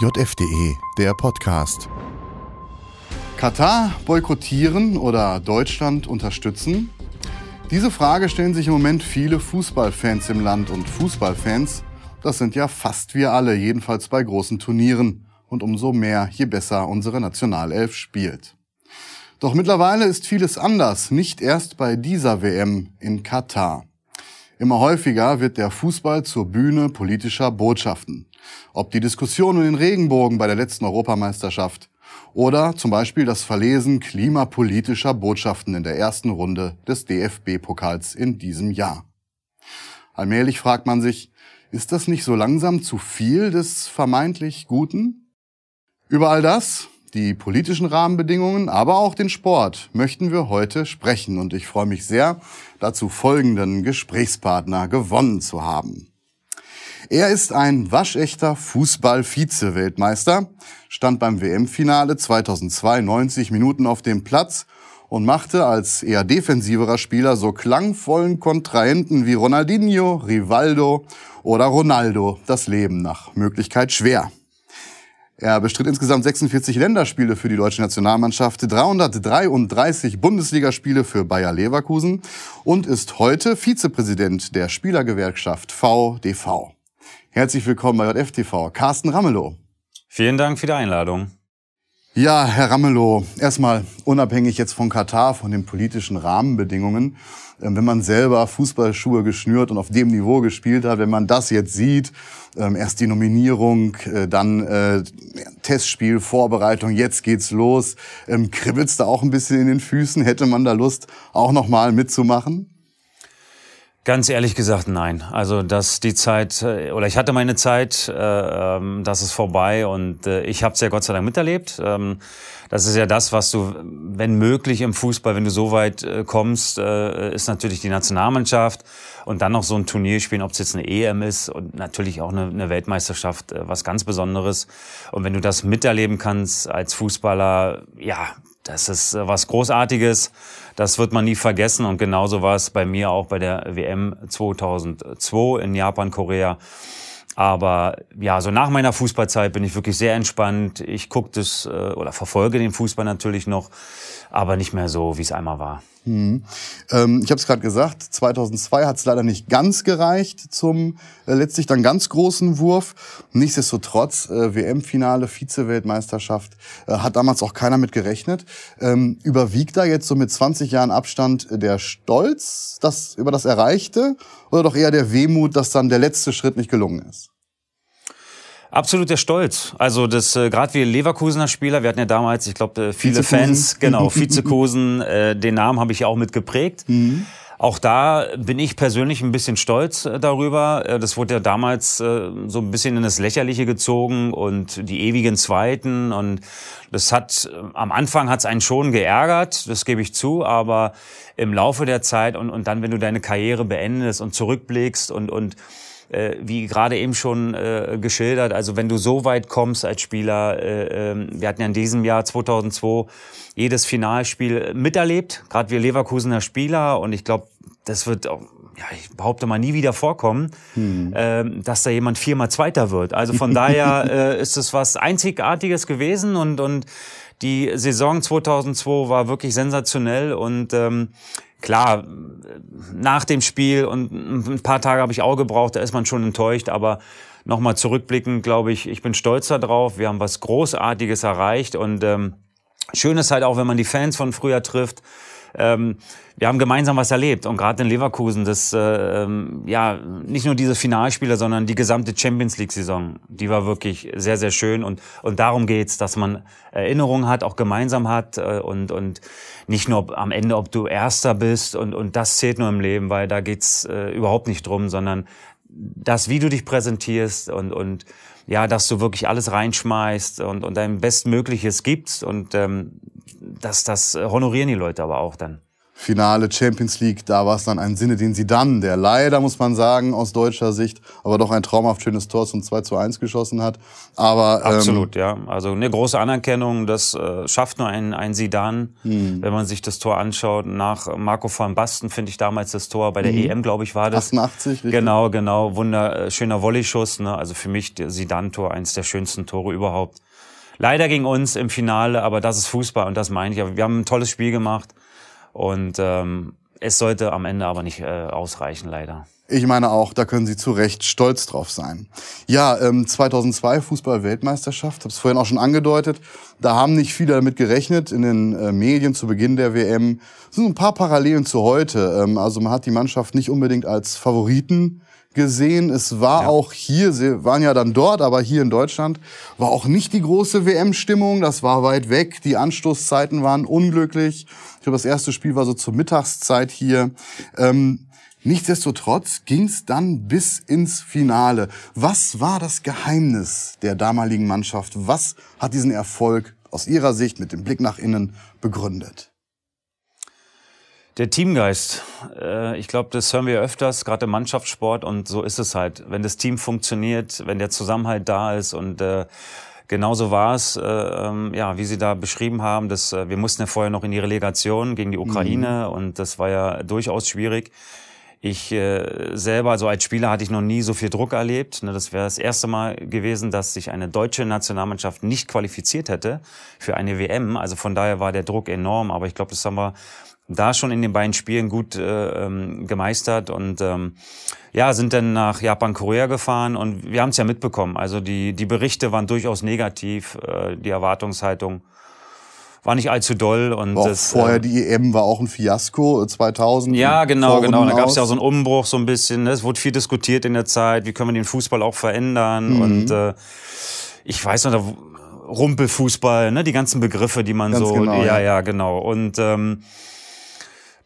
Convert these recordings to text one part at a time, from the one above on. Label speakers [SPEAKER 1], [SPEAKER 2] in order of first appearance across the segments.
[SPEAKER 1] JFDE, der Podcast. Katar boykottieren oder Deutschland unterstützen? Diese Frage stellen sich im Moment viele Fußballfans im Land und Fußballfans, das sind ja fast wir alle, jedenfalls bei großen Turnieren und umso mehr, je besser unsere Nationalelf spielt. Doch mittlerweile ist vieles anders, nicht erst bei dieser WM in Katar. Immer häufiger wird der Fußball zur Bühne politischer Botschaften. Ob die Diskussion um den Regenbogen bei der letzten Europameisterschaft oder zum Beispiel das Verlesen klimapolitischer Botschaften in der ersten Runde des DFB-Pokals in diesem Jahr. Allmählich fragt man sich, ist das nicht so langsam zu viel des vermeintlich Guten? Über all das die politischen Rahmenbedingungen, aber auch den Sport möchten wir heute sprechen und ich freue mich sehr, dazu folgenden Gesprächspartner gewonnen zu haben. Er ist ein waschechter Fußball-Vize-Weltmeister, stand beim WM-Finale 2002 90 Minuten auf dem Platz und machte als eher defensiverer Spieler so klangvollen Kontrahenten wie Ronaldinho, Rivaldo oder Ronaldo das Leben nach Möglichkeit schwer. Er bestritt insgesamt 46 Länderspiele für die deutsche Nationalmannschaft, 333 Bundesligaspiele für Bayer Leverkusen und ist heute Vizepräsident der Spielergewerkschaft VDV. Herzlich willkommen bei JFTV, Carsten Ramelow.
[SPEAKER 2] Vielen Dank für die Einladung.
[SPEAKER 1] Ja, Herr Ramelow, erstmal unabhängig jetzt von Katar, von den politischen Rahmenbedingungen, ähm, wenn man selber Fußballschuhe geschnürt und auf dem Niveau gespielt hat, wenn man das jetzt sieht, ähm, erst die Nominierung, äh, dann äh, Testspiel, Vorbereitung, jetzt geht's los, ähm, kribbelt's da auch ein bisschen in den Füßen? Hätte man da Lust, auch nochmal mitzumachen?
[SPEAKER 2] Ganz ehrlich gesagt, nein. Also dass die Zeit äh, oder ich hatte meine Zeit, äh, ähm, das ist vorbei und äh, ich habe es ja Gott sei Dank miterlebt. Ähm, das ist ja das, was du, wenn möglich im Fußball, wenn du so weit äh, kommst, äh, ist natürlich die Nationalmannschaft und dann noch so ein Turnier spielen, ob es jetzt eine EM ist und natürlich auch eine, eine Weltmeisterschaft, äh, was ganz Besonderes. Und wenn du das miterleben kannst als Fußballer, ja, das ist äh, was Großartiges. Das wird man nie vergessen. Und genauso war es bei mir auch bei der WM 2002 in Japan, Korea. Aber ja, so nach meiner Fußballzeit bin ich wirklich sehr entspannt. Ich gucke das äh, oder verfolge den Fußball natürlich noch, aber nicht mehr so, wie es einmal war.
[SPEAKER 1] Mhm. Ähm, ich habe es gerade gesagt, 2002 hat es leider nicht ganz gereicht zum äh, letztlich dann ganz großen Wurf. Nichtsdestotrotz, äh, WM-Finale, Vize-Weltmeisterschaft, äh, hat damals auch keiner mit gerechnet. Ähm, überwiegt da jetzt so mit 20 Jahren Abstand der Stolz das, über das Erreichte oder doch eher der Wehmut, dass dann der letzte Schritt nicht gelungen ist?
[SPEAKER 2] Absolut der Stolz. Also das äh, gerade wie Leverkusener Spieler, wir hatten ja damals, ich glaube, äh, viele Fans, genau, Vizekusen, äh, den Namen habe ich ja auch mit geprägt. Mhm. Auch da bin ich persönlich ein bisschen stolz äh, darüber. Äh, das wurde ja damals äh, so ein bisschen in das Lächerliche gezogen und die ewigen Zweiten. Und das hat, am Anfang hat es einen schon geärgert, das gebe ich zu, aber im Laufe der Zeit und, und dann, wenn du deine Karriere beendest und zurückblickst und, und äh, wie gerade eben schon äh, geschildert, also wenn du so weit kommst als Spieler, äh, äh, wir hatten ja in diesem Jahr 2002 jedes Finalspiel miterlebt, gerade wir Leverkusener Spieler und ich glaube, das wird auch ja, ich behaupte mal nie wieder vorkommen, hm. äh, dass da jemand viermal Zweiter wird. Also von daher äh, ist es was Einzigartiges gewesen und und die Saison 2002 war wirklich sensationell und ähm, klar, nach dem Spiel und ein paar Tage habe ich auch gebraucht, da ist man schon enttäuscht, aber nochmal zurückblickend, glaube ich, ich bin stolz darauf. Wir haben was Großartiges erreicht und ähm, schön ist halt auch, wenn man die Fans von früher trifft. Ähm, wir haben gemeinsam was erlebt und gerade in Leverkusen, das äh, ähm, ja nicht nur diese Finalspiele, sondern die gesamte Champions League Saison, die war wirklich sehr sehr schön und und darum geht's, dass man Erinnerungen hat, auch gemeinsam hat äh, und und nicht nur am Ende, ob du Erster bist und und das zählt nur im Leben, weil da geht's äh, überhaupt nicht drum, sondern das, wie du dich präsentierst und und ja, dass du wirklich alles reinschmeißt und, und dein Bestmögliches gibst und ähm, das, das honorieren die Leute aber auch dann.
[SPEAKER 1] Finale Champions League, da war es dann ein Sinne, den sie dann, der leider, muss man sagen, aus deutscher Sicht, aber doch ein traumhaft schönes Tor zum 2 zu 1 geschossen hat. Aber,
[SPEAKER 2] ähm, Absolut, ja. Also eine große Anerkennung, das äh, schafft nur ein, ein Sidan, hm. wenn man sich das Tor anschaut. Nach Marco van Basten finde ich damals das Tor, bei der hm. EM, glaube ich, war das.
[SPEAKER 1] 88, richtig.
[SPEAKER 2] Genau, genau, wunderschöner Volley-Schuss. Ne? Also für mich der Sidan-Tor, eins der schönsten Tore überhaupt. Leider gegen uns im Finale, aber das ist Fußball und das meine ich. Wir haben ein tolles Spiel gemacht. Und ähm, es sollte am Ende aber nicht äh, ausreichen, leider.
[SPEAKER 1] Ich meine auch, da können Sie zu Recht stolz drauf sein. Ja, ähm, 2002 Fußball-Weltmeisterschaft, habe es vorhin auch schon angedeutet. Da haben nicht viele damit gerechnet in den äh, Medien zu Beginn der WM. Es sind ein paar Parallelen zu heute. Ähm, also man hat die Mannschaft nicht unbedingt als Favoriten gesehen. Es war ja. auch hier, sie waren ja dann dort, aber hier in Deutschland war auch nicht die große WM-Stimmung. Das war weit weg. Die Anstoßzeiten waren unglücklich. Ich glaube, das erste Spiel war so zur Mittagszeit hier. Ähm, Nichtsdestotrotz ging es dann bis ins Finale. Was war das Geheimnis der damaligen Mannschaft? Was hat diesen Erfolg aus Ihrer Sicht mit dem Blick nach innen begründet?
[SPEAKER 2] Der Teamgeist. Äh, ich glaube, das hören wir öfters, gerade im Mannschaftssport. Und so ist es halt. Wenn das Team funktioniert, wenn der Zusammenhalt da ist und äh, genauso war es, äh, ähm, ja, wie Sie da beschrieben haben, dass wir mussten ja vorher noch in die Relegation gegen die Ukraine mhm. und das war ja durchaus schwierig. Ich äh, selber, also als Spieler, hatte ich noch nie so viel Druck erlebt. Ne, das wäre das erste Mal gewesen, dass sich eine deutsche Nationalmannschaft nicht qualifiziert hätte für eine WM. Also von daher war der Druck enorm. Aber ich glaube, das haben wir da schon in den beiden Spielen gut äh, ähm, gemeistert und ähm, ja, sind dann nach Japan, Korea gefahren und wir haben es ja mitbekommen. Also die, die Berichte waren durchaus negativ, äh, die Erwartungshaltung war nicht allzu doll. Und
[SPEAKER 1] auch das, vorher äh, die EM war auch ein Fiasko 2000.
[SPEAKER 2] Äh, ja, genau, genau. Da gab es ja auch so einen Umbruch so ein bisschen. Ne? Es wurde viel diskutiert in der Zeit. Wie können wir den Fußball auch verändern? Mhm. Und äh, ich weiß noch, da Rumpelfußball, ne? die ganzen Begriffe, die man Ganz so, genau, ja, ja, genau. Und ähm,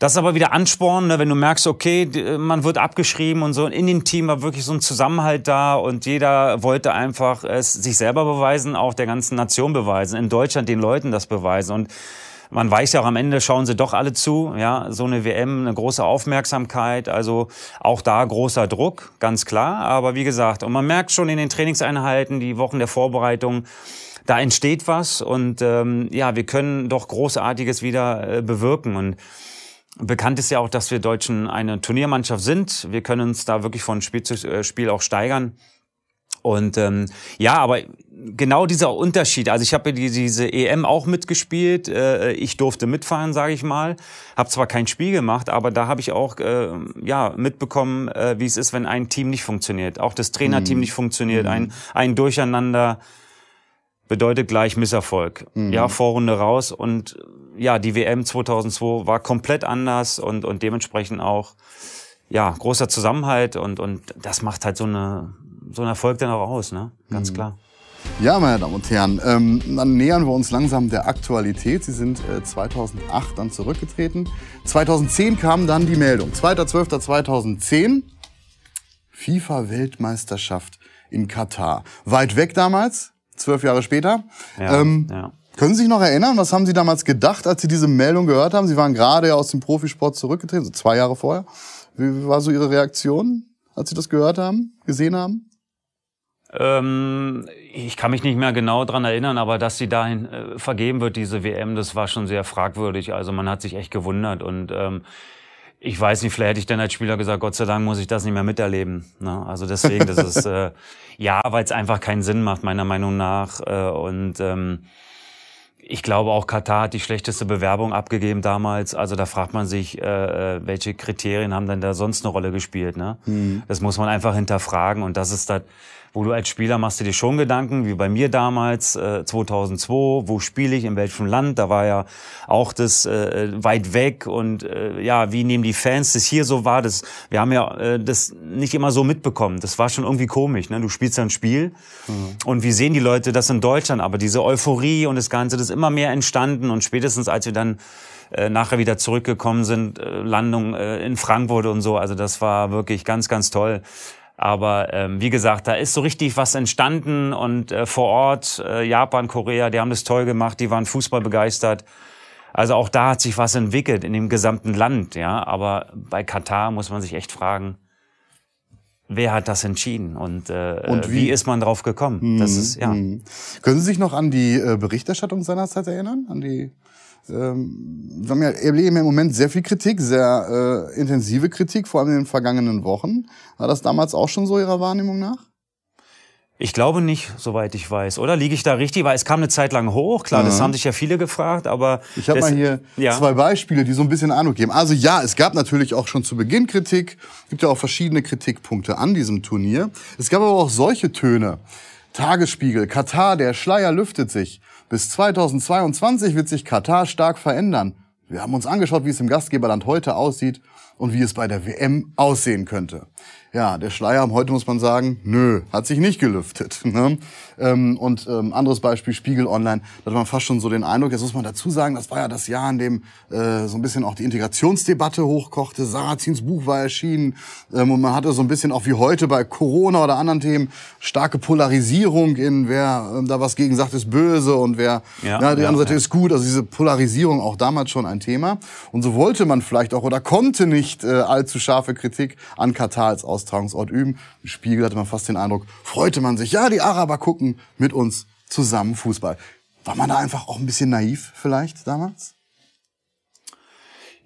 [SPEAKER 2] das ist aber wieder Ansporn, ne, wenn du merkst, okay, man wird abgeschrieben und so. In dem Team war wirklich so ein Zusammenhalt da und jeder wollte einfach es sich selber beweisen, auch der ganzen Nation beweisen, in Deutschland den Leuten das beweisen. Und man weiß ja auch am Ende schauen sie doch alle zu, ja, so eine WM, eine große Aufmerksamkeit, also auch da großer Druck, ganz klar. Aber wie gesagt, und man merkt schon in den Trainingseinheiten, die Wochen der Vorbereitung, da entsteht was und ähm, ja, wir können doch Großartiges wieder äh, bewirken und Bekannt ist ja auch, dass wir Deutschen eine Turniermannschaft sind. Wir können uns da wirklich von Spiel zu äh, Spiel auch steigern. Und ähm, ja, aber genau dieser Unterschied. Also ich habe die, diese EM auch mitgespielt. Äh, ich durfte mitfahren, sage ich mal. Habe zwar kein Spiel gemacht, aber da habe ich auch äh, ja mitbekommen, äh, wie es ist, wenn ein Team nicht funktioniert. Auch das Trainerteam mhm. nicht funktioniert. Ein, mhm. ein Durcheinander bedeutet gleich Misserfolg. Mhm. Ja, Vorrunde raus und ja, die WM 2002 war komplett anders und, und dementsprechend auch, ja, großer Zusammenhalt und, und das macht halt so, eine, so ein Erfolg dann auch aus, ne? Ganz mhm. klar.
[SPEAKER 1] Ja, meine Damen und Herren, ähm, dann nähern wir uns langsam der Aktualität. Sie sind äh, 2008 dann zurückgetreten. 2010 kam dann die Meldung. 2.12.2010, FIFA-Weltmeisterschaft in Katar. Weit weg damals, zwölf Jahre später. Ja, ähm, ja. Können Sie sich noch erinnern, was haben Sie damals gedacht, als Sie diese Meldung gehört haben? Sie waren gerade ja aus dem Profisport zurückgetreten, so zwei Jahre vorher. Wie war so Ihre Reaktion, als Sie das gehört haben, gesehen haben?
[SPEAKER 2] Ähm, ich kann mich nicht mehr genau dran erinnern, aber dass sie dahin äh, vergeben wird, diese WM, das war schon sehr fragwürdig. Also man hat sich echt gewundert und ähm, ich weiß nicht, vielleicht hätte ich dann als Spieler gesagt, Gott sei Dank muss ich das nicht mehr miterleben. Ne? Also deswegen, das ist äh, ja, weil es einfach keinen Sinn macht meiner Meinung nach äh, und ähm, ich glaube auch Katar hat die schlechteste Bewerbung abgegeben damals. Also da fragt man sich, äh, äh welche Kriterien haben denn da sonst eine Rolle gespielt. Ne? Mhm. Das muss man einfach hinterfragen und das ist das wo du als Spieler machst du dir schon Gedanken, wie bei mir damals, äh, 2002, wo spiele ich, in welchem Land, da war ja auch das äh, weit weg und äh, ja, wie nehmen die Fans das hier so wahr, das, wir haben ja äh, das nicht immer so mitbekommen, das war schon irgendwie komisch, ne? du spielst ein Spiel mhm. und wie sehen die Leute das in Deutschland, aber diese Euphorie und das Ganze, das ist immer mehr entstanden und spätestens als wir dann äh, nachher wieder zurückgekommen sind, äh, Landung äh, in Frankfurt und so, also das war wirklich ganz, ganz toll. Aber ähm, wie gesagt, da ist so richtig was entstanden und äh, vor Ort, äh, Japan, Korea, die haben das toll gemacht, die waren Fußball begeistert. Also auch da hat sich was entwickelt in dem gesamten Land, ja. Aber bei Katar muss man sich echt fragen, wer hat das entschieden und, äh, und wie? wie? ist man drauf gekommen? Mhm. Das ist ja. Mhm.
[SPEAKER 1] Können Sie sich noch an die äh, Berichterstattung seinerzeit erinnern? An die ähm, wir erleben im Moment sehr viel Kritik, sehr äh, intensive Kritik, vor allem in den vergangenen Wochen. War das damals auch schon so Ihrer Wahrnehmung nach?
[SPEAKER 2] Ich glaube nicht, soweit ich weiß. Oder liege ich da richtig? Weil es kam eine Zeit lang hoch. Klar, mhm. das haben sich ja viele gefragt, aber
[SPEAKER 1] ich habe mal hier ja. zwei Beispiele, die so ein bisschen Eindruck geben. Also ja, es gab natürlich auch schon zu Beginn Kritik. Es gibt ja auch verschiedene Kritikpunkte an diesem Turnier. Es gab aber auch solche Töne. Tagesspiegel, Katar, der Schleier lüftet sich. Bis 2022 wird sich Katar stark verändern. Wir haben uns angeschaut, wie es im Gastgeberland heute aussieht und wie es bei der WM aussehen könnte. Ja, der Schleier heute muss man sagen, nö, hat sich nicht gelüftet. Ne? Ähm, und ähm, anderes Beispiel, Spiegel Online, da hat man fast schon so den Eindruck, jetzt muss man dazu sagen, das war ja das Jahr, in dem äh, so ein bisschen auch die Integrationsdebatte hochkochte. Sarazins Buch war erschienen ähm, und man hatte so ein bisschen auch wie heute bei Corona oder anderen Themen starke Polarisierung in wer ähm, da was gegen sagt, ist böse und wer ja, ja die ja, andere Seite ja. ist gut. Also diese Polarisierung auch damals schon ein Thema. Und so wollte man vielleicht auch oder konnte nicht äh, allzu scharfe Kritik an Katar als Austragungsort üben. Im Spiegel hatte man fast den Eindruck, freute man sich, ja, die Araber gucken mit uns zusammen Fußball. War man da einfach auch ein bisschen naiv vielleicht damals?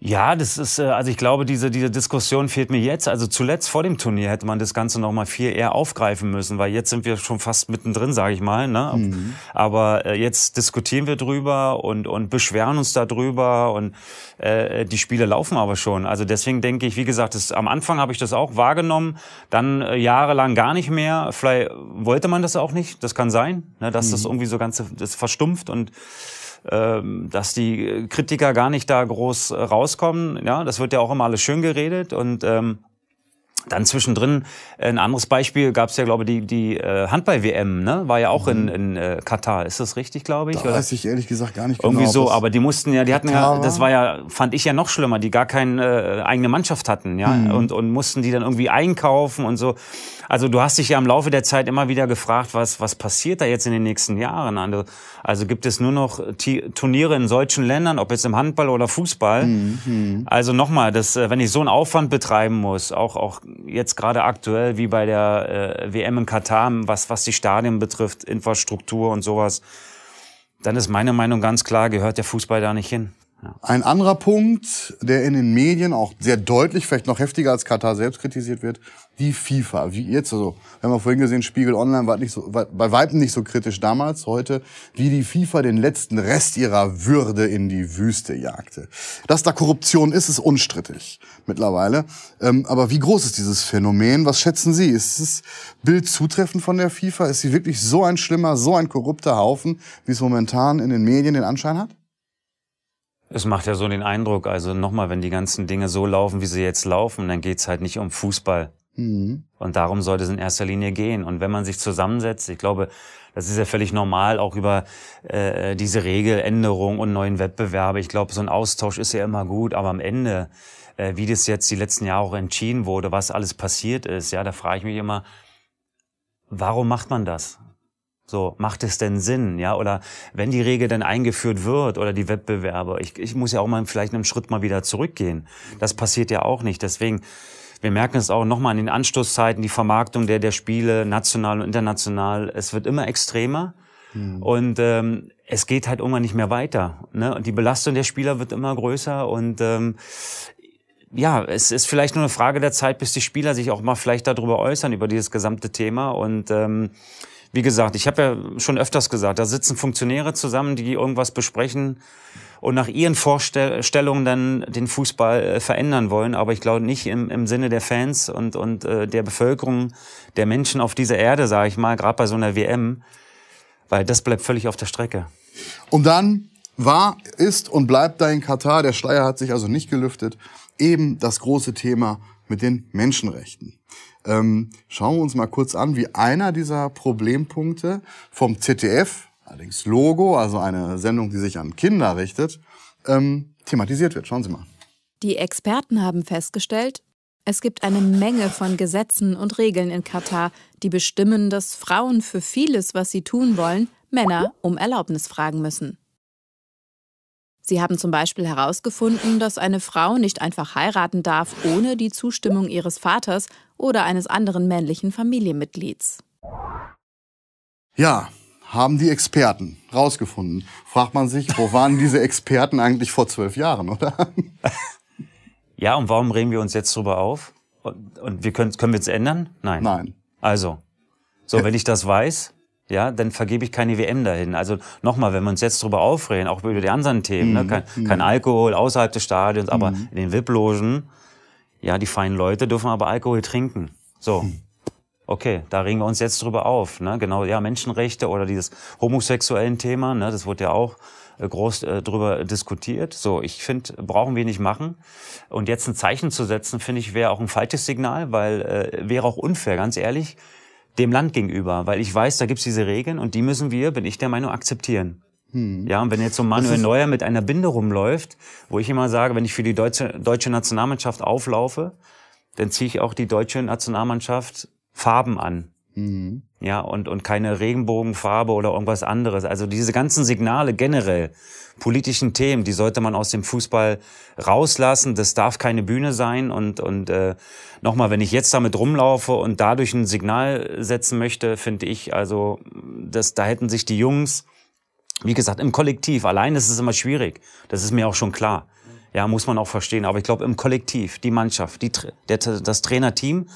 [SPEAKER 2] Ja, das ist, äh, also ich glaube, diese, diese Diskussion fehlt mir jetzt. Also zuletzt vor dem Turnier hätte man das Ganze noch mal viel eher aufgreifen müssen, weil jetzt sind wir schon fast mittendrin, sage ich mal. Ne? Mhm. Aber äh, jetzt diskutieren wir drüber und, und beschweren uns darüber und äh, die Spiele laufen aber schon. Also deswegen denke ich, wie gesagt, das, am Anfang habe ich das auch wahrgenommen, dann äh, jahrelang gar nicht mehr. Vielleicht wollte man das auch nicht, das kann sein, ne? dass mhm. das irgendwie so ganz das verstumpft und dass die Kritiker gar nicht da groß äh, rauskommen. Ja, das wird ja auch immer alles schön geredet und ähm, dann zwischendrin äh, ein anderes Beispiel gab es ja, glaube ich, die, die äh, Handball-WM, ne? War ja auch mhm. in, in äh, Katar. Ist das richtig, glaube ich?
[SPEAKER 1] Da weiß ich ehrlich gesagt gar nicht
[SPEAKER 2] genau. Irgendwie so, aber die mussten ja, die hatten ja, das war ja, fand ich ja noch schlimmer, die gar keine äh, eigene Mannschaft hatten, ja, mhm. und, und mussten die dann irgendwie einkaufen und so. Also du hast dich ja im Laufe der Zeit immer wieder gefragt, was, was passiert da jetzt in den nächsten Jahren? Also, also gibt es nur noch Turniere in solchen Ländern, ob jetzt im Handball oder Fußball? Mhm. Also nochmal, das, äh, wenn ich so einen Aufwand betreiben muss, auch, auch jetzt gerade aktuell wie bei der äh, WM in Katar, was, was die Stadien betrifft, Infrastruktur und sowas, dann ist meine Meinung ganz klar, gehört der Fußball da nicht hin.
[SPEAKER 1] Ein anderer Punkt, der in den Medien auch sehr deutlich, vielleicht noch heftiger als Katar selbst kritisiert wird, die FIFA. Wie jetzt, also, wir haben ja vorhin gesehen, Spiegel Online war nicht so, war bei Weitem nicht so kritisch damals, heute, wie die FIFA den letzten Rest ihrer Würde in die Wüste jagte. Dass da Korruption ist, ist unstrittig mittlerweile. Ähm, aber wie groß ist dieses Phänomen? Was schätzen Sie? Ist das Bild zutreffend von der FIFA? Ist sie wirklich so ein schlimmer, so ein korrupter Haufen, wie es momentan in den Medien den Anschein hat?
[SPEAKER 2] Es macht ja so den Eindruck, also nochmal, wenn die ganzen Dinge so laufen, wie sie jetzt laufen, dann geht's halt nicht um Fußball. Mhm. Und darum sollte es in erster Linie gehen. Und wenn man sich zusammensetzt, ich glaube, das ist ja völlig normal, auch über äh, diese Regeländerung und neuen Wettbewerbe. Ich glaube, so ein Austausch ist ja immer gut, aber am Ende, äh, wie das jetzt die letzten Jahre auch entschieden wurde, was alles passiert ist, ja, da frage ich mich immer, warum macht man das? So, macht es denn Sinn, ja? Oder wenn die Regel dann eingeführt wird oder die Wettbewerbe, ich, ich muss ja auch mal vielleicht einen Schritt mal wieder zurückgehen. Das passiert ja auch nicht. Deswegen, wir merken es auch nochmal in den Anstoßzeiten, die Vermarktung der, der Spiele, national und international, es wird immer extremer. Hm. Und ähm, es geht halt irgendwann nicht mehr weiter. Ne? Und die Belastung der Spieler wird immer größer und ähm, ja, es ist vielleicht nur eine Frage der Zeit, bis die Spieler sich auch mal vielleicht darüber äußern, über dieses gesamte Thema. Und ähm, wie gesagt, ich habe ja schon öfters gesagt, da sitzen Funktionäre zusammen, die irgendwas besprechen und nach ihren Vorstellungen dann den Fußball äh, verändern wollen. Aber ich glaube nicht im, im Sinne der Fans und, und äh, der Bevölkerung, der Menschen auf dieser Erde, sage ich mal, gerade bei so einer WM, weil das bleibt völlig auf der Strecke.
[SPEAKER 1] Und dann war, ist und bleibt da in Katar, der Schleier hat sich also nicht gelüftet, eben das große Thema mit den Menschenrechten. Ähm, schauen wir uns mal kurz an, wie einer dieser Problempunkte vom ZDF, allerdings Logo, also eine Sendung, die sich an Kinder richtet, ähm, thematisiert wird. Schauen Sie mal.
[SPEAKER 3] Die Experten haben festgestellt, es gibt eine Menge von Gesetzen und Regeln in Katar, die bestimmen, dass Frauen für vieles, was sie tun wollen, Männer um Erlaubnis fragen müssen. Sie haben zum Beispiel herausgefunden, dass eine Frau nicht einfach heiraten darf ohne die Zustimmung ihres Vaters oder eines anderen männlichen Familienmitglieds.
[SPEAKER 1] Ja, haben die Experten rausgefunden. Fragt man sich, wo waren diese Experten eigentlich vor zwölf Jahren, oder?
[SPEAKER 2] Ja, und warum regen wir uns jetzt drüber auf? Und, und wir können, können wir es ändern? Nein.
[SPEAKER 1] Nein.
[SPEAKER 2] Also, so, wenn ich das weiß, ja, dann vergebe ich keine WM dahin. Also nochmal, wenn wir uns jetzt drüber aufregen, auch über die anderen Themen, ne? mhm. ne? kein, kein Alkohol außerhalb des Stadions, aber mhm. in den VIP-Logen, ja, die feinen Leute dürfen aber Alkohol trinken. So. Mhm. Okay, da regen wir uns jetzt drüber auf. Ne? Genau, ja, Menschenrechte oder dieses homosexuellen Thema, ne? das wurde ja auch äh, groß äh, drüber diskutiert. So, ich finde, brauchen wir nicht machen. Und jetzt ein Zeichen zu setzen, finde ich, wäre auch ein falsches Signal, weil äh, wäre auch unfair, ganz ehrlich dem Land gegenüber, weil ich weiß, da gibt's diese Regeln und die müssen wir, bin ich der Meinung, akzeptieren. Hm. Ja, und wenn jetzt so Manuel Neuer mit einer Binde rumläuft, wo ich immer sage, wenn ich für die deutsche, deutsche Nationalmannschaft auflaufe, dann ziehe ich auch die deutsche Nationalmannschaft Farben an. Mhm. Ja, und, und keine Regenbogenfarbe oder irgendwas anderes. Also diese ganzen Signale generell, politischen Themen, die sollte man aus dem Fußball rauslassen. Das darf keine Bühne sein. Und, und äh, nochmal, wenn ich jetzt damit rumlaufe und dadurch ein Signal setzen möchte, finde ich, also das, da hätten sich die Jungs, wie gesagt, im Kollektiv, allein ist es immer schwierig. Das ist mir auch schon klar. Ja, muss man auch verstehen. Aber ich glaube, im Kollektiv, die Mannschaft, die, der, das Trainerteam,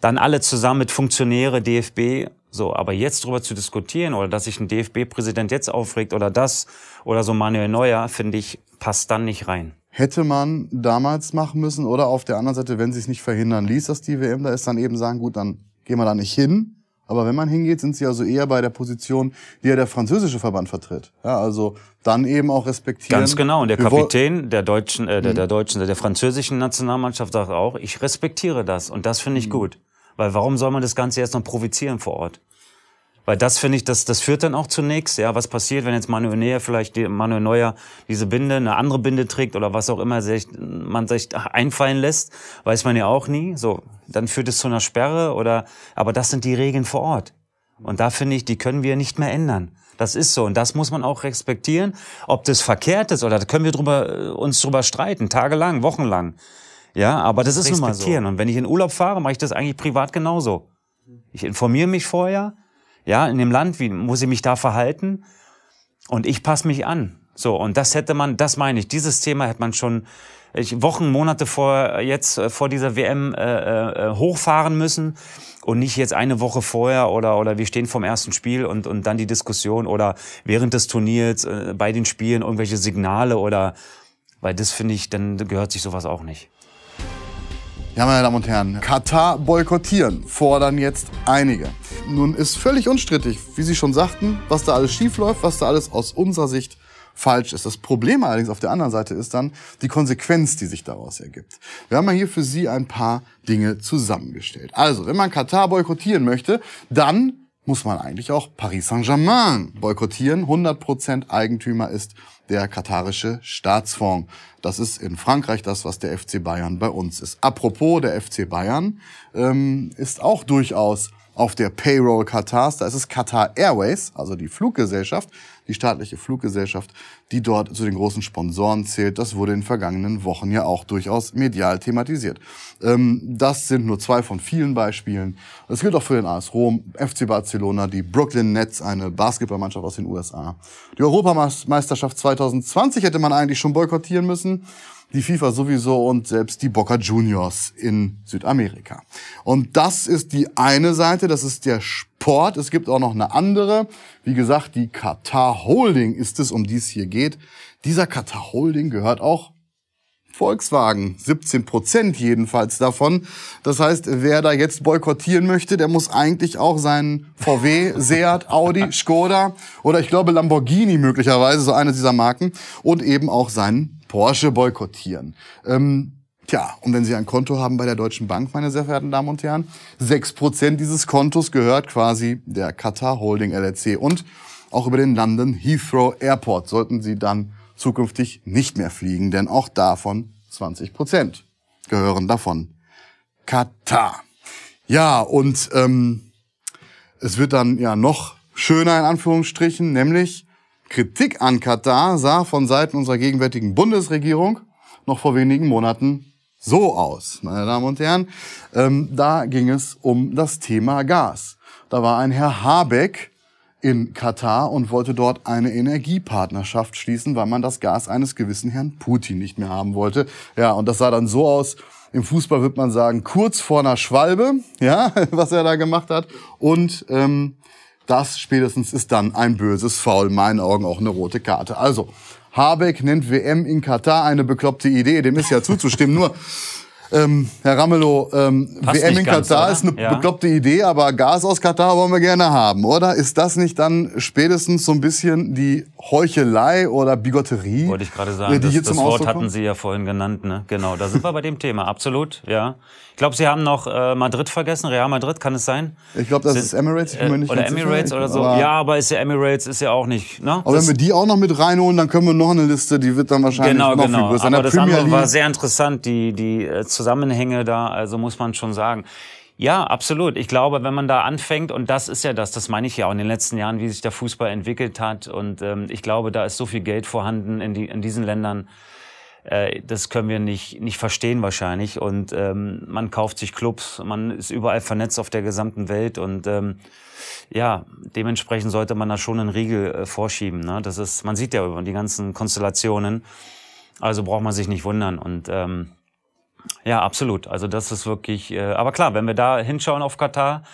[SPEAKER 2] dann alle zusammen mit Funktionäre, DFB, so, aber jetzt drüber zu diskutieren oder dass sich ein DFB-Präsident jetzt aufregt oder das oder so Manuel Neuer, finde ich, passt dann nicht rein.
[SPEAKER 1] Hätte man damals machen müssen oder auf der anderen Seite, wenn sie es nicht verhindern ließ, dass die WM da ist, dann eben sagen, gut, dann gehen wir da nicht hin. Aber wenn man hingeht, sind sie also eher bei der Position, die ja der französische Verband vertritt. Ja, also dann eben auch respektieren.
[SPEAKER 2] Ganz genau. Und der Kapitän der deutschen, äh, der, der mhm. deutschen, der französischen Nationalmannschaft sagt auch, ich respektiere das und das finde ich mhm. gut. Weil warum soll man das Ganze jetzt noch provozieren vor Ort? Weil das finde ich, das, das führt dann auch zunächst. Ja, was passiert, wenn jetzt Manuel Neuer vielleicht die, Manuel Neuer diese Binde, eine andere Binde trägt oder was auch immer sich, man sich einfallen lässt, weiß man ja auch nie. So, dann führt es zu einer Sperre oder, aber das sind die Regeln vor Ort. Und da finde ich, die können wir nicht mehr ändern. Das ist so und das muss man auch respektieren. Ob das verkehrt ist oder da können wir drüber, uns drüber streiten, tagelang, wochenlang. Ja, aber das, das ist nun mal so. Und wenn ich in Urlaub fahre, mache ich das eigentlich privat genauso. Ich informiere mich vorher, ja, in dem Land, wie muss ich mich da verhalten? Und ich passe mich an. So, und das hätte man, das meine ich, dieses Thema hätte man schon ich, Wochen, Monate vor jetzt äh, vor dieser WM äh, äh, hochfahren müssen und nicht jetzt eine Woche vorher oder oder wir stehen vom ersten Spiel und und dann die Diskussion oder während des Turniers äh, bei den Spielen irgendwelche Signale oder weil das finde ich, dann gehört sich sowas auch nicht.
[SPEAKER 1] Ja, meine Damen und Herren, Katar boykottieren fordern jetzt einige. Nun ist völlig unstrittig, wie Sie schon sagten, was da alles schief läuft, was da alles aus unserer Sicht falsch ist. Das Problem allerdings auf der anderen Seite ist dann die Konsequenz, die sich daraus ergibt. Wir haben mal hier für Sie ein paar Dinge zusammengestellt. Also, wenn man Katar boykottieren möchte, dann muss man eigentlich auch Paris Saint-Germain boykottieren. 100% Eigentümer ist der katarische Staatsfonds. Das ist in Frankreich das, was der FC Bayern bei uns ist. Apropos, der FC Bayern ähm, ist auch durchaus auf der Payroll Katars. Da ist es Qatar Airways, also die Fluggesellschaft, die staatliche Fluggesellschaft, die dort zu den großen Sponsoren zählt. Das wurde in den vergangenen Wochen ja auch durchaus medial thematisiert. Ähm, das sind nur zwei von vielen Beispielen. Es gilt auch für den AS Rom, FC Barcelona, die Brooklyn Nets, eine Basketballmannschaft aus den USA. Die Europameisterschaft 2020 hätte man eigentlich schon boykottieren müssen die FIFA sowieso und selbst die Boca Juniors in Südamerika. Und das ist die eine Seite, das ist der Sport. Es gibt auch noch eine andere. Wie gesagt, die Qatar Holding ist es, um die es hier geht. Dieser Qatar Holding gehört auch Volkswagen, 17 Prozent jedenfalls davon. Das heißt, wer da jetzt boykottieren möchte, der muss eigentlich auch seinen VW, Seat, Audi, Skoda oder ich glaube Lamborghini möglicherweise, so eine dieser Marken, und eben auch seinen Porsche boykottieren. Ähm, Tja, und wenn Sie ein Konto haben bei der Deutschen Bank, meine sehr verehrten Damen und Herren, sechs Prozent dieses Kontos gehört quasi der Qatar Holding LLC. Und auch über den London Heathrow Airport sollten Sie dann zukünftig nicht mehr fliegen, denn auch davon 20 Prozent gehören davon Katar. Ja, und ähm, es wird dann ja noch schöner in Anführungsstrichen, nämlich Kritik an Katar sah von Seiten unserer gegenwärtigen Bundesregierung noch vor wenigen Monaten so aus, meine Damen und Herren. Ähm, da ging es um das Thema Gas. Da war ein Herr Habeck in Katar und wollte dort eine Energiepartnerschaft schließen, weil man das Gas eines gewissen Herrn Putin nicht mehr haben wollte. Ja, und das sah dann so aus, im Fußball wird man sagen, kurz vor einer Schwalbe, ja, was er da gemacht hat. Und ähm, das spätestens ist dann ein böses Foul, in meinen Augen auch eine rote Karte. Also, Habeck nennt WM in Katar eine bekloppte Idee, dem ist ja zuzustimmen. Nur ähm, Herr Ramelow, ähm, WM in ganz, Katar oder? ist eine ja. bekloppte Idee, aber Gas aus Katar wollen wir gerne haben, oder? Ist das nicht dann spätestens so ein bisschen die Heuchelei oder Bigotterie?
[SPEAKER 2] Wollte ich gerade sagen, die das, das Wort hatten Sie ja vorhin genannt, ne? Genau, da sind wir bei dem Thema, absolut, ja. Ich glaube, Sie haben noch äh, Madrid vergessen, Real Madrid, kann es sein?
[SPEAKER 1] Ich glaube, das Sind, ist Emirates, ich bin mir nicht
[SPEAKER 2] Oder Emirates sicher. oder so. Aber ja, aber ist ja Emirates ist ja auch nicht. Ne?
[SPEAKER 1] Aber wenn wir die auch noch mit reinholen, dann können wir noch eine Liste, die wird dann wahrscheinlich genau, noch genau. viel größer.
[SPEAKER 2] Aber das Premier andere war sehr interessant, die, die äh, Zusammenhänge da, also muss man schon sagen. Ja, absolut. Ich glaube, wenn man da anfängt, und das ist ja das, das meine ich ja auch in den letzten Jahren, wie sich der Fußball entwickelt hat. Und ähm, ich glaube, da ist so viel Geld vorhanden in, die, in diesen Ländern äh, das können wir nicht, nicht verstehen wahrscheinlich. Und ähm, man kauft sich Clubs, man ist überall vernetzt auf der gesamten Welt und ähm, ja, dementsprechend sollte man da schon einen Riegel äh, vorschieben. Ne? Das ist, man sieht ja über die ganzen Konstellationen, also braucht man sich nicht wundern. Und ähm, ja, absolut. Also das ist wirklich. Äh, aber klar, wenn wir da hinschauen auf Katar,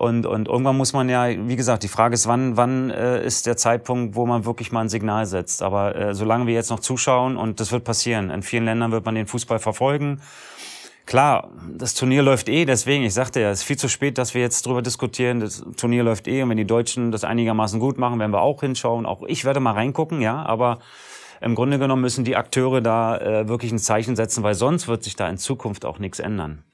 [SPEAKER 2] und, und irgendwann muss man ja, wie gesagt, die Frage ist, wann, wann äh, ist der Zeitpunkt, wo man wirklich mal ein Signal setzt. Aber äh, solange wir jetzt noch zuschauen, und das wird passieren, in vielen Ländern wird man den Fußball verfolgen. Klar, das Turnier läuft eh, deswegen, ich sagte ja, es ist viel zu spät, dass wir jetzt drüber diskutieren. Das Turnier läuft eh und wenn die Deutschen das einigermaßen gut machen, werden wir auch hinschauen. Auch ich werde mal reingucken, ja, aber im Grunde genommen müssen die Akteure da äh, wirklich ein Zeichen setzen, weil sonst wird sich da in Zukunft auch nichts ändern.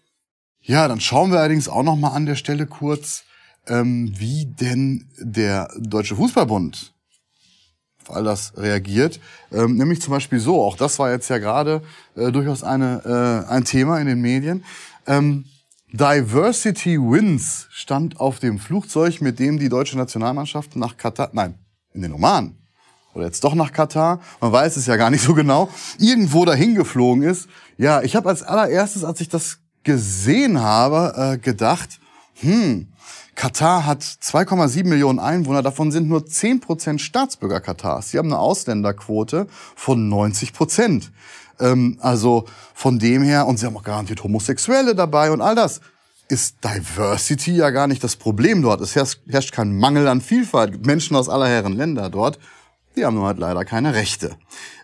[SPEAKER 1] Ja, dann schauen wir allerdings auch noch mal an der Stelle kurz, ähm, wie denn der Deutsche Fußballbund auf all das reagiert. Ähm, nämlich zum Beispiel so, auch das war jetzt ja gerade äh, durchaus eine, äh, ein Thema in den Medien. Ähm, Diversity Wins stand auf dem Flugzeug, mit dem die deutsche Nationalmannschaft nach Katar, nein, in den Oman oder jetzt doch nach Katar, man weiß es ja gar nicht so genau, irgendwo dahin geflogen ist. Ja, ich habe als allererstes, als ich das gesehen habe, äh, gedacht, hm, Katar hat 2,7 Millionen Einwohner, davon sind nur 10 Prozent Staatsbürger Katars. Sie haben eine Ausländerquote von 90 Prozent. Ähm, also von dem her, und sie haben auch garantiert Homosexuelle dabei und all das. Ist Diversity ja gar nicht das Problem dort. Es herrscht, kein Mangel an Vielfalt. Menschen aus aller Herren Länder dort, die haben nur halt leider keine Rechte.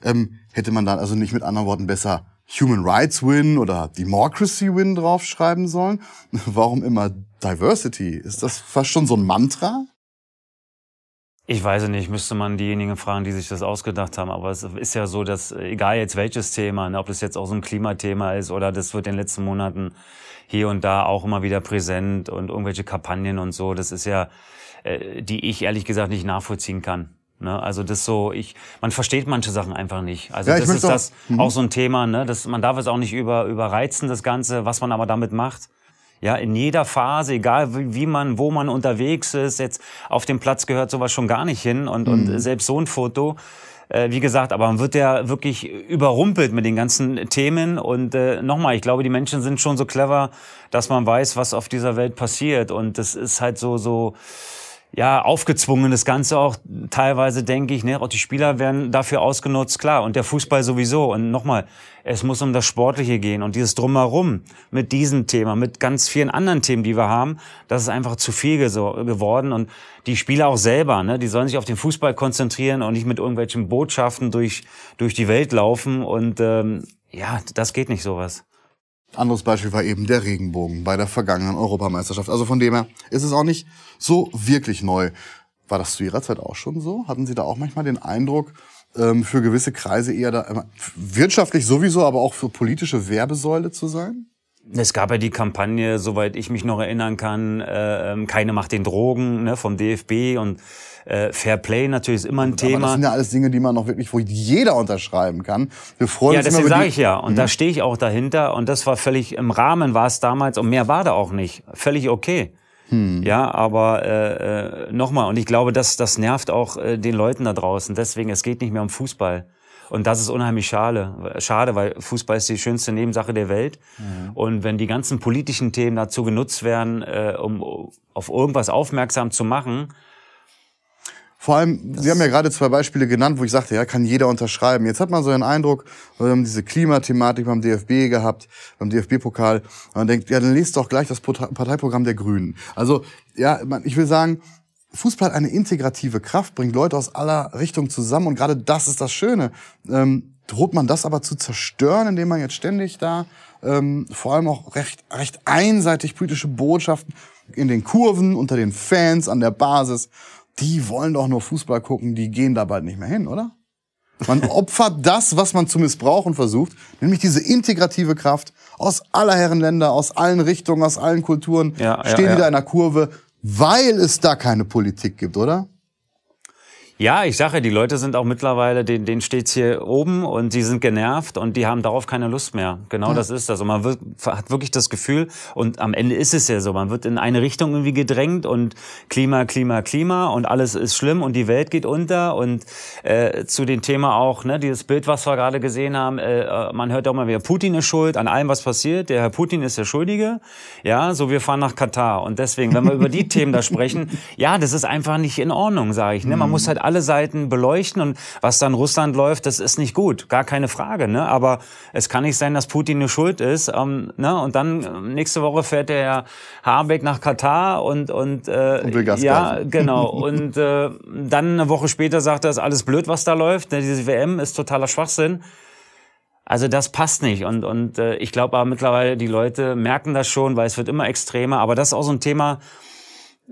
[SPEAKER 1] Ähm, hätte man dann also nicht mit anderen Worten besser Human Rights Win oder Democracy Win draufschreiben sollen. Warum immer Diversity? Ist das fast schon so ein Mantra?
[SPEAKER 2] Ich weiß nicht, müsste man diejenigen fragen, die sich das ausgedacht haben. Aber es ist ja so, dass egal jetzt welches Thema, ne, ob das jetzt auch so ein Klimathema ist oder das wird in den letzten Monaten hier und da auch immer wieder präsent und irgendwelche Kampagnen und so, das ist ja, äh, die ich ehrlich gesagt nicht nachvollziehen kann. Ne? Also das so, ich, man versteht manche Sachen einfach nicht. Also ja, das ist das auch, mhm. auch so ein Thema, ne? Das, man darf es auch nicht über, überreizen, das Ganze, was man aber damit macht. Ja, in jeder Phase, egal wie, wie man, wo man unterwegs ist, jetzt auf dem Platz gehört sowas schon gar nicht hin und, mhm. und selbst so ein Foto. Äh, wie gesagt, aber man wird ja wirklich überrumpelt mit den ganzen Themen und äh, nochmal, ich glaube, die Menschen sind schon so clever, dass man weiß, was auf dieser Welt passiert und das ist halt so, so, ja, aufgezwungen, das Ganze auch teilweise, denke ich, ne, auch die Spieler werden dafür ausgenutzt, klar, und der Fußball sowieso. Und nochmal, es muss um das Sportliche gehen und dieses Drumherum mit diesem Thema, mit ganz vielen anderen Themen, die wir haben, das ist einfach zu viel geworden und die Spieler auch selber, ne, die sollen sich auf den Fußball konzentrieren und nicht mit irgendwelchen Botschaften durch, durch die Welt laufen und ähm, ja, das geht nicht sowas.
[SPEAKER 1] Anderes Beispiel war eben der Regenbogen bei der vergangenen Europameisterschaft. Also von dem her ist es auch nicht so wirklich neu. War das zu Ihrer Zeit auch schon so? Hatten Sie da auch manchmal den Eindruck, ähm, für gewisse Kreise eher da, wirtschaftlich sowieso, aber auch für politische Werbesäule zu sein?
[SPEAKER 2] Es gab ja die Kampagne, soweit ich mich noch erinnern kann, äh, ähm, keine macht den Drogen ne, vom DFB und äh, Fair Play natürlich ist immer ein
[SPEAKER 1] aber
[SPEAKER 2] Thema.
[SPEAKER 1] das sind ja alles Dinge, die man noch wirklich, wo jeder unterschreiben kann. Wir freuen
[SPEAKER 2] ja,
[SPEAKER 1] uns
[SPEAKER 2] deswegen sage ich ja. Und mhm. da stehe ich auch dahinter. Und das war völlig im Rahmen war es damals und mehr war da auch nicht. Völlig okay. Hm. Ja, aber äh, äh, nochmal, und ich glaube, das, das nervt auch äh, den Leuten da draußen. Deswegen, es geht nicht mehr um Fußball. Und das ist unheimlich schade, schade, weil Fußball ist die schönste Nebensache der Welt. Mhm. Und wenn die ganzen politischen Themen dazu genutzt werden, äh, um auf irgendwas aufmerksam zu machen,
[SPEAKER 1] vor allem, Sie haben ja gerade zwei Beispiele genannt, wo ich sagte, ja, kann jeder unterschreiben. Jetzt hat man so einen Eindruck, wir haben diese Klimathematik beim DFB gehabt, beim DFB-Pokal. Man denkt, ja, dann lest doch gleich das Parteiprogramm der Grünen. Also, ja, ich will sagen, Fußball hat eine integrative Kraft, bringt Leute aus aller Richtung zusammen und gerade das ist das Schöne. Ähm, droht man das aber zu zerstören, indem man jetzt ständig da ähm, vor allem auch recht, recht einseitig politische Botschaften in den Kurven, unter den Fans, an der Basis die wollen doch nur Fußball gucken, die gehen da bald nicht mehr hin, oder? Man opfert das, was man zu missbrauchen versucht, nämlich diese integrative Kraft aus aller Herren Länder, aus allen Richtungen, aus allen Kulturen, ja, stehen ja, ja. da in der Kurve, weil es da keine Politik gibt, oder?
[SPEAKER 2] Ja, ich sage, die Leute sind auch mittlerweile, denen, denen steht's hier oben und die sind genervt und die haben darauf keine Lust mehr. Genau ja. das ist das. Und man wird, hat wirklich das Gefühl, und am Ende ist es ja so, man wird in eine Richtung irgendwie gedrängt und Klima, Klima, Klima und alles ist schlimm und die Welt geht unter. Und äh, zu dem Thema auch, ne, dieses Bild, was wir gerade gesehen haben, äh, man hört auch mal wieder, Putin ist schuld an allem, was passiert. Der Herr Putin ist der Schuldige. Ja, so wir fahren nach Katar. Und deswegen, wenn wir über die Themen da sprechen, ja, das ist einfach nicht in Ordnung, sage ich. Ne? Man muss halt alle Seiten beleuchten und was dann Russland läuft, das ist nicht gut, gar keine Frage. Ne? Aber es kann nicht sein, dass Putin eine Schuld ist. Ähm, ne? Und dann äh, nächste Woche fährt der Herr Habeck nach Katar und und, äh, und will Gas ja genau und äh, dann eine Woche später sagt er, ist alles blöd, was da läuft. Ne? Diese WM ist totaler Schwachsinn. Also das passt nicht und und äh, ich glaube aber mittlerweile die Leute merken das schon, weil es wird immer extremer. Aber das ist auch so ein Thema.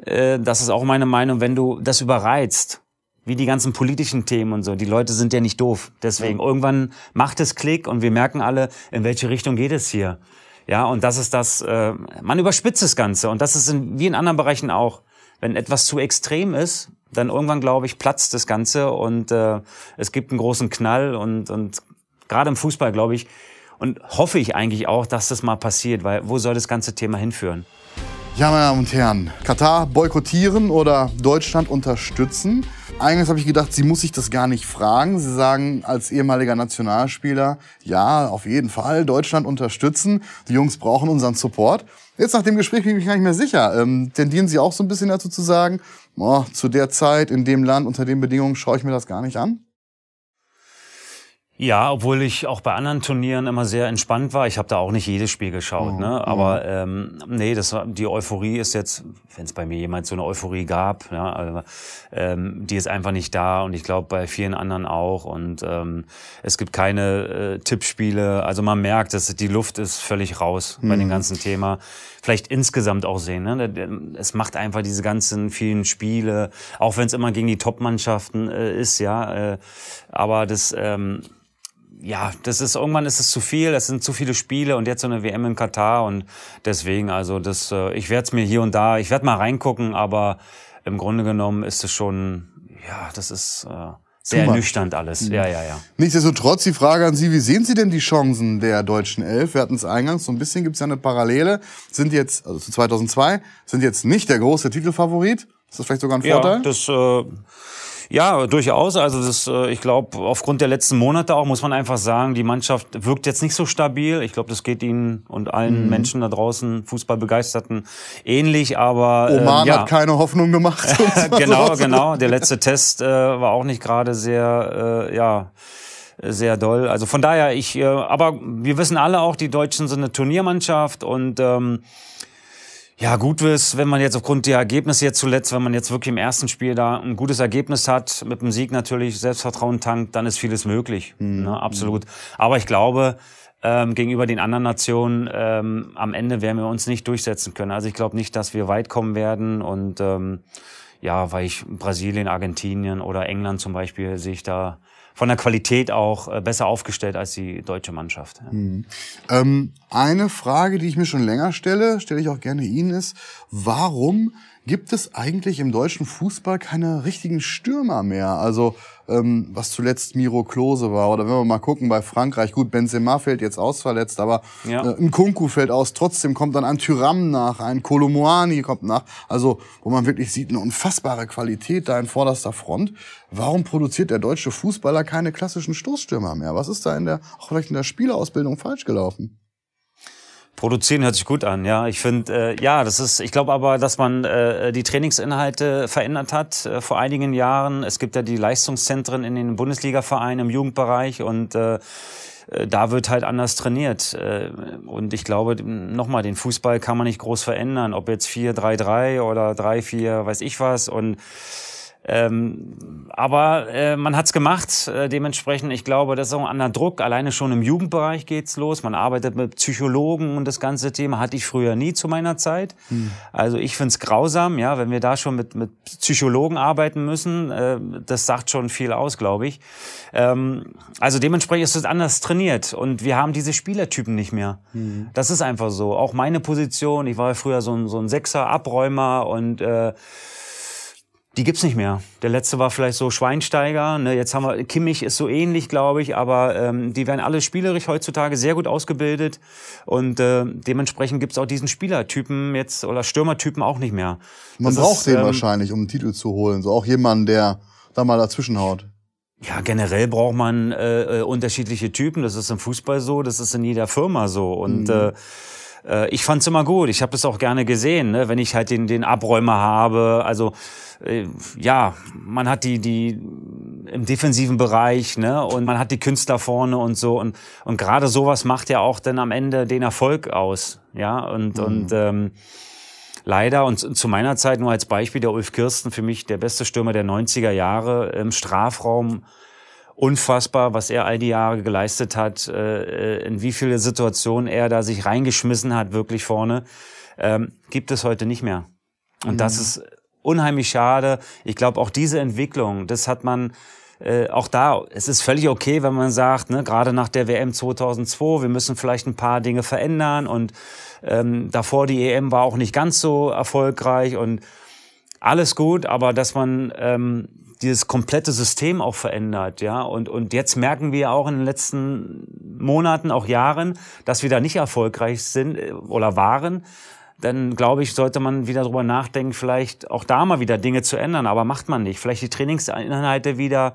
[SPEAKER 2] Äh, das ist auch meine Meinung, wenn du das überreizt wie die ganzen politischen Themen und so. Die Leute sind ja nicht doof. Deswegen ja. irgendwann macht es Klick und wir merken alle, in welche Richtung geht es hier. Ja, und das ist das, äh, man überspitzt das Ganze und das ist in, wie in anderen Bereichen auch. Wenn etwas zu extrem ist, dann irgendwann, glaube ich, platzt das Ganze und äh, es gibt einen großen Knall und, und gerade im Fußball, glaube ich, und hoffe ich eigentlich auch, dass das mal passiert, weil wo soll das ganze Thema hinführen?
[SPEAKER 1] Ja, meine Damen und Herren, Katar boykottieren oder Deutschland unterstützen? Eigentlich habe ich gedacht, sie muss sich das gar nicht fragen. Sie sagen als ehemaliger Nationalspieler, ja, auf jeden Fall, Deutschland unterstützen. Die Jungs brauchen unseren Support. Jetzt nach dem Gespräch bin ich gar nicht mehr sicher. Ähm, tendieren Sie auch so ein bisschen dazu zu sagen, oh, zu der Zeit, in dem Land, unter den Bedingungen schaue ich mir das gar nicht an?
[SPEAKER 2] Ja, obwohl ich auch bei anderen Turnieren immer sehr entspannt war. Ich habe da auch nicht jedes Spiel geschaut, mhm. ne? Aber ähm, nee, das war, die Euphorie ist jetzt, wenn es bei mir jemand so eine Euphorie gab, ja, also, ähm, die ist einfach nicht da und ich glaube bei vielen anderen auch. Und ähm, es gibt keine äh, Tippspiele. Also man merkt, dass die Luft ist völlig raus mhm. bei dem ganzen Thema. Vielleicht insgesamt auch sehen. Ne? Es macht einfach diese ganzen vielen Spiele, auch wenn es immer gegen die Top-Mannschaften äh, ist, ja. Äh, aber das ähm, ja, das ist irgendwann ist es zu viel, es sind zu viele Spiele und jetzt so eine WM in Katar und deswegen, also das, äh, ich werde es mir hier und da, ich werde mal reingucken, aber im Grunde genommen ist es schon, ja, das ist äh, sehr ernüchternd alles. Mhm. Ja, ja, ja.
[SPEAKER 1] Nichtsdestotrotz die Frage an Sie, wie sehen Sie denn die Chancen der deutschen Elf? Wir hatten es eingangs, so ein bisschen gibt es ja eine Parallele. Sind jetzt, also zu 2002, sind jetzt nicht der große Titelfavorit. Ist das vielleicht sogar ein Vorteil?
[SPEAKER 2] Ja, das äh, ja, durchaus. Also das, äh, ich glaube, aufgrund der letzten Monate auch muss man einfach sagen, die Mannschaft wirkt jetzt nicht so stabil. Ich glaube, das geht Ihnen und allen mhm. Menschen da draußen, Fußballbegeisterten, ähnlich. Aber
[SPEAKER 1] Oman ähm, ja. hat keine Hoffnung gemacht.
[SPEAKER 2] genau, genau. Der letzte Test äh, war auch nicht gerade sehr, äh, ja sehr doll. Also von daher, ich, äh, aber wir wissen alle auch, die Deutschen sind eine Turniermannschaft und ähm, ja, gut ist, wenn man jetzt aufgrund der Ergebnisse jetzt zuletzt, wenn man jetzt wirklich im ersten Spiel da ein gutes Ergebnis hat, mit dem Sieg natürlich Selbstvertrauen tankt, dann ist vieles möglich. Mhm. Ne, absolut. Aber ich glaube, ähm, gegenüber den anderen Nationen ähm, am Ende werden wir uns nicht durchsetzen können. Also ich glaube nicht, dass wir weit kommen werden und ähm, ja, weil ich Brasilien, Argentinien oder England zum Beispiel sehe ich da von der Qualität auch äh, besser aufgestellt als die deutsche Mannschaft.
[SPEAKER 1] Mhm. Ähm, eine Frage, die ich mir schon länger stelle, stelle ich auch gerne Ihnen, ist, warum gibt es eigentlich im deutschen Fußball keine richtigen Stürmer mehr. Also ähm, was zuletzt Miro Klose war. Oder wenn wir mal gucken bei Frankreich, gut, Benzema fällt jetzt aus, verletzt, aber ja. äh, Nkunku fällt aus. Trotzdem kommt dann ein Tyram nach, ein Kolomoani kommt nach. Also wo man wirklich sieht, eine unfassbare Qualität da in vorderster Front. Warum produziert der deutsche Fußballer keine klassischen Stoßstürmer mehr? Was ist da in der, auch vielleicht in der Spielerausbildung falsch gelaufen?
[SPEAKER 2] Produzieren hört sich gut an, ja. Ich finde, äh, ja, das ist, ich glaube aber, dass man äh, die Trainingsinhalte verändert hat äh, vor einigen Jahren. Es gibt ja die Leistungszentren in den Bundesliga-Vereinen im Jugendbereich und äh, äh da wird halt anders trainiert. Äh, und ich glaube, nochmal, den Fußball kann man nicht groß verändern, ob jetzt 4-3-3 oder 3-4, weiß ich was. Und ähm, aber äh, man hat's gemacht. Äh, dementsprechend, ich glaube, das ist auch ein anderer Druck. Alleine schon im Jugendbereich geht's los. Man arbeitet mit Psychologen und das ganze Thema hatte ich früher nie zu meiner Zeit. Hm. Also ich find's grausam, ja, wenn wir da schon mit, mit Psychologen arbeiten müssen. Äh, das sagt schon viel aus, glaube ich. Ähm, also dementsprechend ist es anders trainiert und wir haben diese Spielertypen nicht mehr. Hm. Das ist einfach so. Auch meine Position. Ich war früher so ein, so ein Sechser, Abräumer und äh, die gibt's nicht mehr. Der letzte war vielleicht so Schweinsteiger. Ne? Jetzt haben wir Kimmich ist so ähnlich, glaube ich, aber ähm, die werden alle spielerisch heutzutage sehr gut ausgebildet und äh, dementsprechend gibt's auch diesen Spielertypen jetzt oder Stürmertypen auch nicht mehr.
[SPEAKER 1] Man das braucht ist, den ähm, wahrscheinlich, um einen Titel zu holen. So auch jemanden, der da mal dazwischenhaut.
[SPEAKER 2] Ja, generell braucht man äh, äh, unterschiedliche Typen. Das ist im Fußball so, das ist in jeder Firma so und mhm. äh, äh, ich fand's immer gut. Ich habe das auch gerne gesehen, ne? wenn ich halt den, den Abräumer habe. Also äh, ja, man hat die, die im defensiven Bereich, ne? Und man hat die Künstler vorne und so. Und, und gerade sowas macht ja auch dann am Ende den Erfolg aus. Ja, und, mhm. und ähm, leider, und zu meiner Zeit nur als Beispiel, der Ulf Kirsten, für mich der beste Stürmer der 90er Jahre im Strafraum unfassbar, was er all die Jahre geleistet hat, äh, in wie viele Situationen er da sich reingeschmissen hat, wirklich vorne, ähm, gibt es heute nicht mehr. Und mhm. das ist unheimlich schade. Ich glaube, auch diese Entwicklung, das hat man äh, auch da, es ist völlig okay, wenn man sagt, ne, gerade nach der WM 2002, wir müssen vielleicht ein paar Dinge verändern und ähm, davor die EM war auch nicht ganz so erfolgreich und alles gut, aber dass man ähm, dieses komplette System auch verändert, ja. Und, und jetzt merken wir auch in den letzten Monaten, auch Jahren, dass wir da nicht erfolgreich sind äh, oder waren. Dann glaube ich, sollte man wieder drüber nachdenken, vielleicht auch da mal wieder Dinge zu ändern, aber macht man nicht. Vielleicht die Trainingsinhalte wieder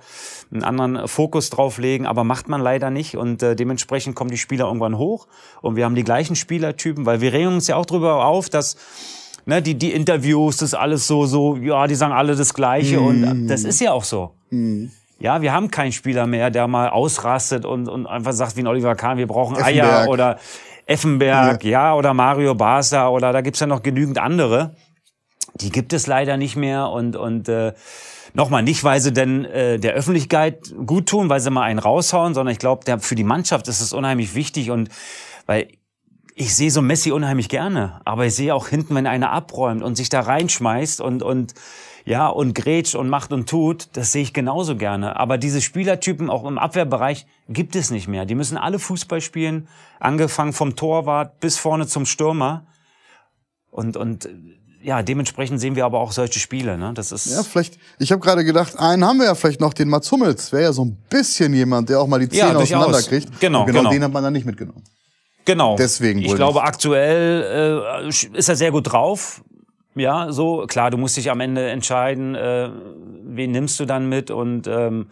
[SPEAKER 2] einen anderen Fokus drauflegen, aber macht man leider nicht. Und äh, dementsprechend kommen die Spieler irgendwann hoch und wir haben die gleichen Spielertypen, weil wir regen uns ja auch drüber auf, dass ne, die, die Interviews, das ist alles so, so, ja, die sagen alle das Gleiche mm. und das ist ja auch so. Mm. Ja, wir haben keinen Spieler mehr, der mal ausrastet und, und einfach sagt wie ein Oliver Kahn, wir brauchen Effenberg. Eier oder Effenberg, ja. ja, oder Mario Barca oder da gibt's ja noch genügend andere. Die gibt es leider nicht mehr und, und äh, nochmal nicht, weil sie denn äh, der Öffentlichkeit gut tun, weil sie mal einen raushauen, sondern ich glaube, für die Mannschaft ist es unheimlich wichtig und weil ich sehe so Messi unheimlich gerne, aber ich sehe auch hinten, wenn einer abräumt und sich da reinschmeißt und, und, ja, und grätscht und macht und tut, das sehe ich genauso gerne. Aber diese Spielertypen auch im Abwehrbereich gibt es nicht mehr. Die müssen alle Fußball spielen, angefangen vom Torwart bis vorne zum Stürmer. Und, und, ja, dementsprechend sehen wir aber auch solche Spiele. Ne? Das ist
[SPEAKER 1] ja, vielleicht. Ich habe gerade gedacht, einen haben wir ja vielleicht noch, den Mats Hummels. Wäre ja so ein bisschen jemand, der auch mal die Zähne ja, auseinanderkriegt.
[SPEAKER 2] Genau,
[SPEAKER 1] Und genau, genau. Den hat man dann nicht mitgenommen.
[SPEAKER 2] Genau.
[SPEAKER 1] Deswegen
[SPEAKER 2] Ich glaube, nicht. aktuell äh, ist er sehr gut drauf. Ja, so klar, du musst dich am Ende entscheiden, äh, wen nimmst du dann mit und ähm,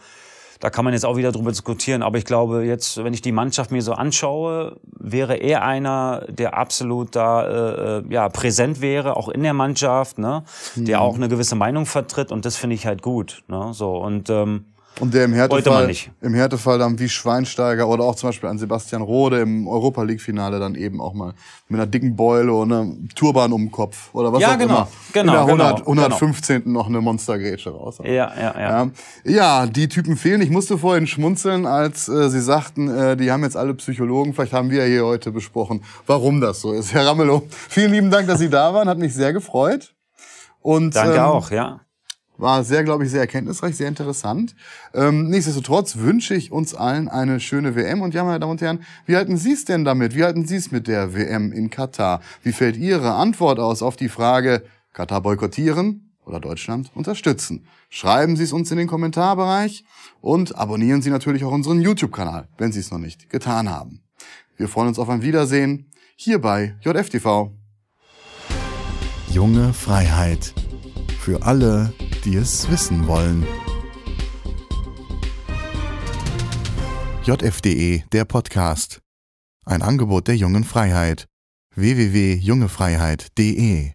[SPEAKER 2] da kann man jetzt auch wieder drüber diskutieren. Aber ich glaube, jetzt, wenn ich die Mannschaft mir so anschaue, wäre er einer, der absolut da äh, äh ja, präsent wäre, auch in der Mannschaft, ne? Mhm. der auch eine gewisse Meinung vertritt. Und das finde ich halt gut. Ne? So, und ähm,
[SPEAKER 1] und der im Härtefall, im Härtefall dann wie Schweinsteiger oder auch zum Beispiel an Sebastian Rode im Europa League Finale dann eben auch mal mit einer dicken Beule und einem Turban um den Kopf oder was
[SPEAKER 2] ja,
[SPEAKER 1] auch
[SPEAKER 2] genau,
[SPEAKER 1] immer.
[SPEAKER 2] Genau,
[SPEAKER 1] in der 100, genau, 115. Genau. noch eine Monstergrätsche raus.
[SPEAKER 2] Ja, ja, ja, ja.
[SPEAKER 1] Ja, die Typen fehlen. Ich musste vorhin schmunzeln, als äh, Sie sagten, äh, die haben jetzt alle Psychologen. Vielleicht haben wir ja hier heute besprochen, warum das so ist. Herr Ramelow, vielen lieben Dank, dass Sie da waren. Hat mich sehr gefreut. Und,
[SPEAKER 2] Danke ähm, auch, ja.
[SPEAKER 1] War sehr, glaube ich, sehr erkenntnisreich, sehr interessant. Ähm, nichtsdestotrotz wünsche ich uns allen eine schöne WM. Und ja, meine Damen und Herren, wie halten Sie es denn damit? Wie halten Sie es mit der WM in Katar? Wie fällt Ihre Antwort aus auf die Frage, Katar boykottieren oder Deutschland unterstützen? Schreiben Sie es uns in den Kommentarbereich und abonnieren Sie natürlich auch unseren YouTube-Kanal, wenn Sie es noch nicht getan haben. Wir freuen uns auf ein Wiedersehen hier bei JFTV.
[SPEAKER 4] Junge Freiheit. Für alle, die es wissen wollen. JFDE, der Podcast. Ein Angebot der jungen Freiheit. www.jungefreiheit.de